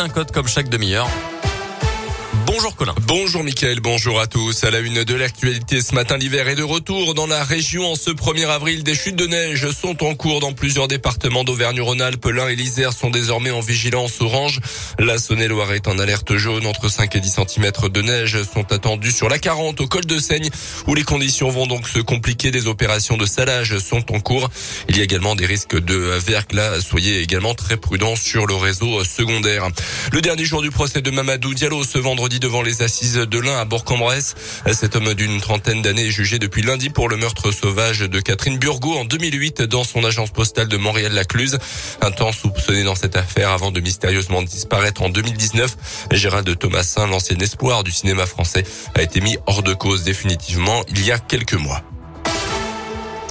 Colin Cotte comme chaque demi-heure. Bonjour Colin. Bonjour Mickaël, bonjour à tous. À la une de l'actualité ce matin, l'hiver est de retour dans la région. En ce 1er avril, des chutes de neige sont en cours dans plusieurs départements d'Auvergne-Rhône-Alpes. L'Ain et l'Isère sont désormais en vigilance orange. La Saône-et-Loire est en alerte jaune. Entre 5 et 10 cm de neige sont attendus sur la 40 au col de Seigne où les conditions vont donc se compliquer. Des opérations de salage sont en cours. Il y a également des risques de verglas. Soyez également très prudents sur le réseau secondaire. Le dernier jour du procès de Mamadou Diallo ce vendredi devant les assises de l'Ain à Bourg-en-Bresse. Cet homme d'une trentaine d'années est jugé depuis lundi pour le meurtre sauvage de Catherine Burgot en 2008 dans son agence postale de Montréal-Lacluse. Un temps soupçonné dans cette affaire avant de mystérieusement disparaître en 2019. Gérald Thomasin, l'ancien espoir du cinéma français, a été mis hors de cause définitivement il y a quelques mois.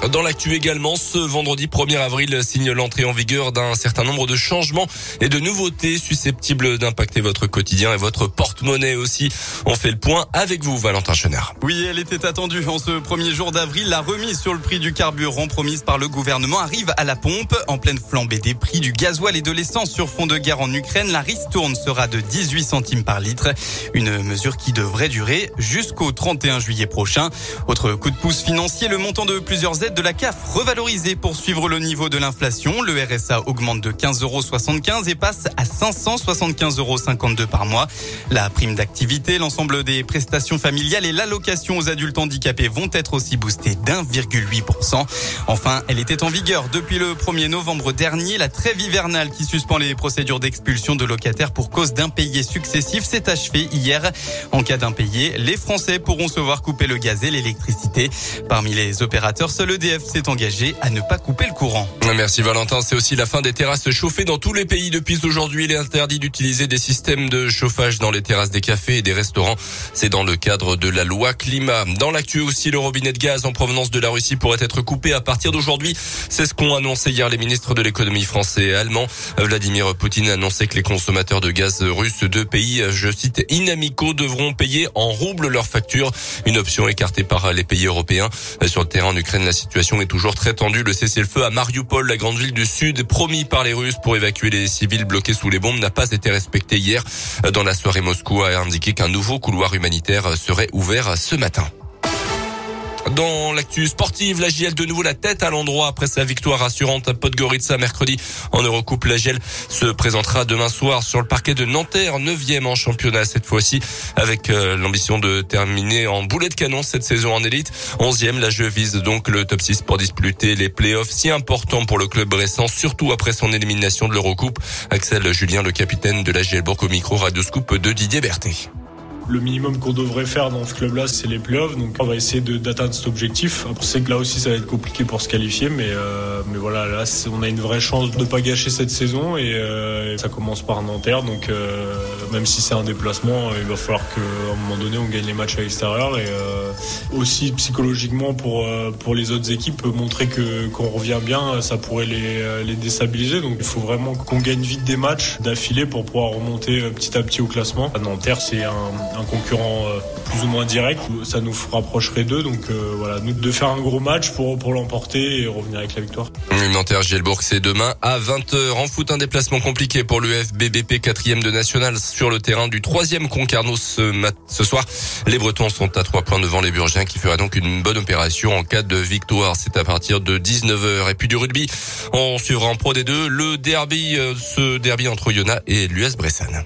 Dans l'actu également, ce vendredi 1er avril signe l'entrée en vigueur d'un certain nombre de changements et de nouveautés susceptibles d'impacter votre quotidien et votre porte-monnaie aussi. On fait le point avec vous, Valentin Chenard. Oui, elle était attendue en ce premier jour d'avril. La remise sur le prix du carburant promise par le gouvernement arrive à la pompe. En pleine flambée des prix du gasoil et de l'essence sur fond de guerre en Ukraine, la ristourne sera de 18 centimes par litre. Une mesure qui devrait durer jusqu'au 31 juillet prochain. Autre coup de pouce financier, le montant de plusieurs aides de la CAF revalorisée pour suivre le niveau de l'inflation. Le RSA augmente de 15,75 euros et passe à 575,52 euros par mois. La prime d'activité, l'ensemble des prestations familiales et l'allocation aux adultes handicapés vont être aussi boostées d'1,8%. Enfin, elle était en vigueur depuis le 1er novembre dernier. La trêve hivernale qui suspend les procédures d'expulsion de locataires pour cause d'impayés successifs s'est achevée hier. En cas d'impayés, les Français pourront se voir couper le gaz et l'électricité. Parmi les opérateurs, seul EDF s'est engagé à ne pas couper le courant. Merci Valentin. C'est aussi la fin des terrasses chauffées dans tous les pays. Depuis aujourd'hui, il est interdit d'utiliser des systèmes de chauffage dans les terrasses des cafés et des restaurants. C'est dans le cadre de la loi climat. Dans l'actu aussi, le robinet de gaz en provenance de la Russie pourrait être coupé à partir d'aujourd'hui. C'est ce qu'ont annoncé hier les ministres de l'économie français et allemand. Vladimir Poutine a annoncé que les consommateurs de gaz russes de pays, je cite, inamicaux devront payer en roubles leurs factures. Une option écartée par les pays européens. Sur le terrain en Ukraine, est toujours très tendue. Le cessez-le-feu à Mariupol, la grande ville du sud, promis par les Russes pour évacuer les civils bloqués sous les bombes, n'a pas été respecté hier. Dans la soirée, Moscou a indiqué qu'un nouveau couloir humanitaire serait ouvert ce matin. Dans l'actu sportive, la GL de nouveau la tête à l'endroit après sa victoire rassurante à Podgorica mercredi en Eurocoupe. La GL se présentera demain soir sur le parquet de Nanterre, 9e en championnat cette fois-ci, avec euh, l'ambition de terminer en boulet de canon cette saison en élite. 11e, la jeu vise donc le top 6 pour disputer les playoffs si importants pour le club récent, surtout après son élimination de l'Eurocoupe. Axel Julien, le capitaine de la GL Bourg micro Radio Scoop de Didier Berthet le minimum qu'on devrait faire dans ce club-là, c'est les playoffs. Donc on va essayer d'atteindre cet objectif. Après, c'est que là aussi, ça va être compliqué pour se qualifier, mais euh, mais voilà, là, on a une vraie chance de ne pas gâcher cette saison et euh, ça commence par Nanterre. Donc euh, même si c'est un déplacement, il va falloir qu'à un moment donné, on gagne les matchs à l'extérieur et aussi psychologiquement pour pour les autres équipes, montrer qu'on revient bien, ça pourrait les les déstabiliser. Donc il faut vraiment qu'on gagne vite des matchs d'affilée pour pouvoir remonter petit à petit au classement. Nanterre, c'est un concurrent euh, plus ou moins direct. Ça nous rapprocherait d'eux. Donc euh, voilà, nous de faire un gros match pour, pour l'emporter et revenir avec la victoire. Nanterre Gielbourg, c'est demain à 20h. En foot, un déplacement compliqué pour l'UFBBP 4 de national sur le terrain du 3e Concarneau ce, ce soir. Les Bretons sont à 3 points devant les Burgiens qui fera donc une bonne opération en cas de victoire. C'est à partir de 19h. Et puis du rugby, on suivra en Pro D2 le derby, euh, ce derby entre Yona et l'US Bressan.